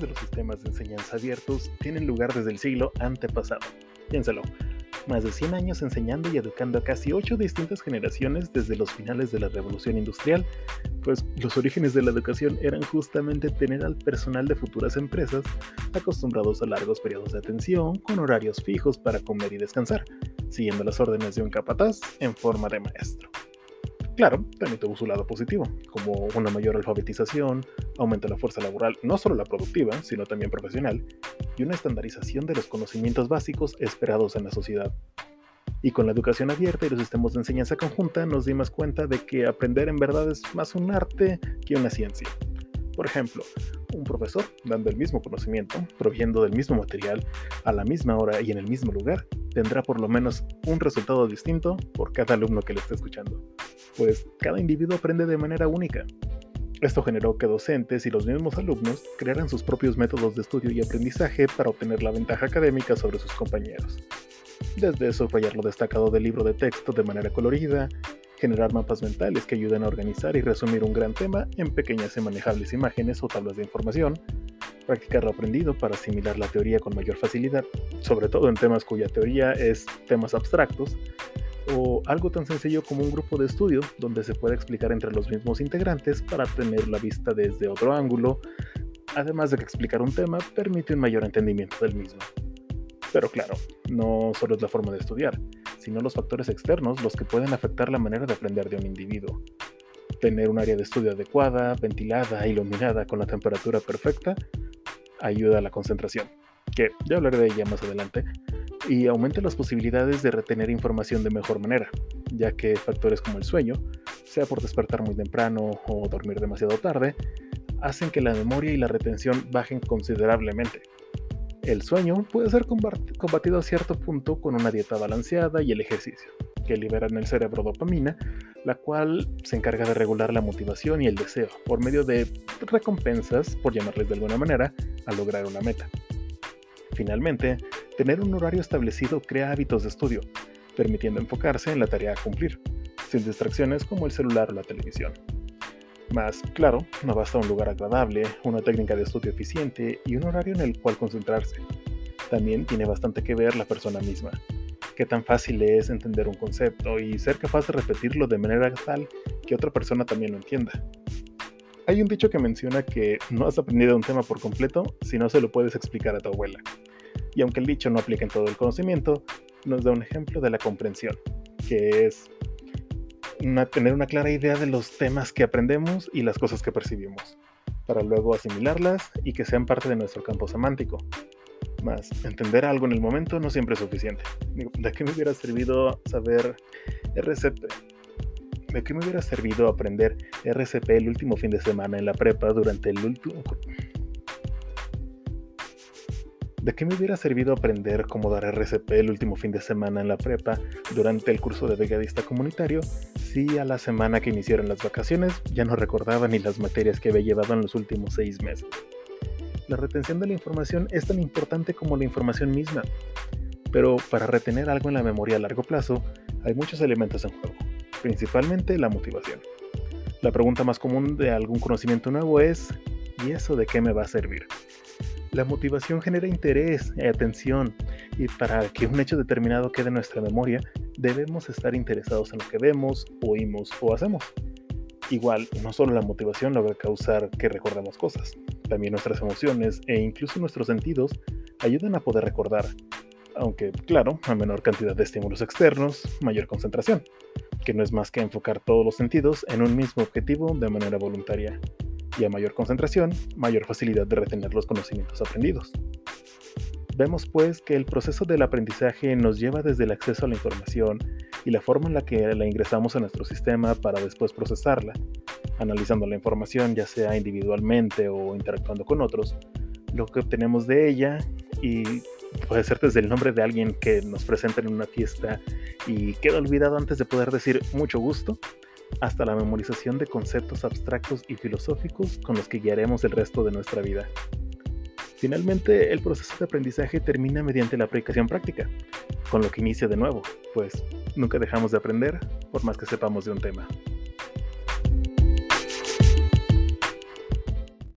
de los sistemas de enseñanza abiertos tienen lugar desde el siglo antepasado. Piénsalo, más de 100 años enseñando y educando a casi 8 distintas generaciones desde los finales de la Revolución Industrial, pues los orígenes de la educación eran justamente tener al personal de futuras empresas acostumbrados a largos periodos de atención con horarios fijos para comer y descansar, siguiendo las órdenes de un capataz en forma de maestro. Claro, también tuvo su lado positivo, como una mayor alfabetización, aumento de la fuerza laboral, no solo la productiva, sino también profesional, y una estandarización de los conocimientos básicos esperados en la sociedad. Y con la educación abierta y los sistemas de enseñanza conjunta nos dimos cuenta de que aprender en verdad es más un arte que una ciencia. Por ejemplo, un profesor dando el mismo conocimiento, proviendo del mismo material, a la misma hora y en el mismo lugar, tendrá por lo menos un resultado distinto por cada alumno que le esté escuchando pues cada individuo aprende de manera única. Esto generó que docentes y los mismos alumnos crearan sus propios métodos de estudio y aprendizaje para obtener la ventaja académica sobre sus compañeros. Desde subrayar lo destacado del libro de texto de manera colorida, generar mapas mentales que ayuden a organizar y resumir un gran tema en pequeñas y manejables imágenes o tablas de información, practicar lo aprendido para asimilar la teoría con mayor facilidad, sobre todo en temas cuya teoría es temas abstractos, o algo tan sencillo como un grupo de estudio donde se puede explicar entre los mismos integrantes para tener la vista desde otro ángulo, además de que explicar un tema permite un mayor entendimiento del mismo. Pero claro, no solo es la forma de estudiar, sino los factores externos los que pueden afectar la manera de aprender de un individuo. Tener un área de estudio adecuada, ventilada, iluminada con la temperatura perfecta, ayuda a la concentración, que ya hablaré de ella más adelante, y aumenta las posibilidades de retener información de mejor manera, ya que factores como el sueño, sea por despertar muy temprano o dormir demasiado tarde, hacen que la memoria y la retención bajen considerablemente. El sueño puede ser combatido a cierto punto con una dieta balanceada y el ejercicio, que libera en el cerebro dopamina, la cual se encarga de regular la motivación y el deseo por medio de recompensas, por llamarles de alguna manera, a lograr una meta. Finalmente, tener un horario establecido crea hábitos de estudio, permitiendo enfocarse en la tarea a cumplir, sin distracciones como el celular o la televisión. Más claro, no basta un lugar agradable, una técnica de estudio eficiente y un horario en el cual concentrarse. También tiene bastante que ver la persona misma. Qué tan fácil es entender un concepto y ser capaz de repetirlo de manera tal que otra persona también lo entienda. Hay un dicho que menciona que no has aprendido un tema por completo si no se lo puedes explicar a tu abuela y aunque el dicho no aplica en todo el conocimiento, nos da un ejemplo de la comprensión, que es tener una clara idea de los temas que aprendemos y las cosas que percibimos, para luego asimilarlas y que sean parte de nuestro campo semántico. Más, entender algo en el momento no siempre es suficiente. ¿De qué me hubiera servido saber RCP? ¿De qué me hubiera servido aprender RCP el último fin de semana en la prepa durante el ¿De qué me hubiera servido aprender cómo dar RCP el último fin de semana en la prepa durante el curso de brigadista comunitario si a la semana que iniciaron las vacaciones ya no recordaba ni las materias que había llevado en los últimos seis meses? La retención de la información es tan importante como la información misma, pero para retener algo en la memoria a largo plazo hay muchos elementos en juego, principalmente la motivación. La pregunta más común de algún conocimiento nuevo es ¿y eso de qué me va a servir? La motivación genera interés y atención, y para que un hecho determinado quede en nuestra memoria, debemos estar interesados en lo que vemos, oímos o hacemos. Igual, no solo la motivación logra causar que recordemos cosas, también nuestras emociones e incluso nuestros sentidos ayudan a poder recordar, aunque claro, a menor cantidad de estímulos externos, mayor concentración, que no es más que enfocar todos los sentidos en un mismo objetivo de manera voluntaria y a mayor concentración, mayor facilidad de retener los conocimientos aprendidos. Vemos pues que el proceso del aprendizaje nos lleva desde el acceso a la información y la forma en la que la ingresamos a nuestro sistema para después procesarla, analizando la información ya sea individualmente o interactuando con otros, lo que obtenemos de ella y puede ser desde el nombre de alguien que nos presenta en una fiesta y queda olvidado antes de poder decir mucho gusto, hasta la memorización de conceptos abstractos y filosóficos con los que guiaremos el resto de nuestra vida. Finalmente, el proceso de aprendizaje termina mediante la aplicación práctica, con lo que inicia de nuevo, pues nunca dejamos de aprender por más que sepamos de un tema.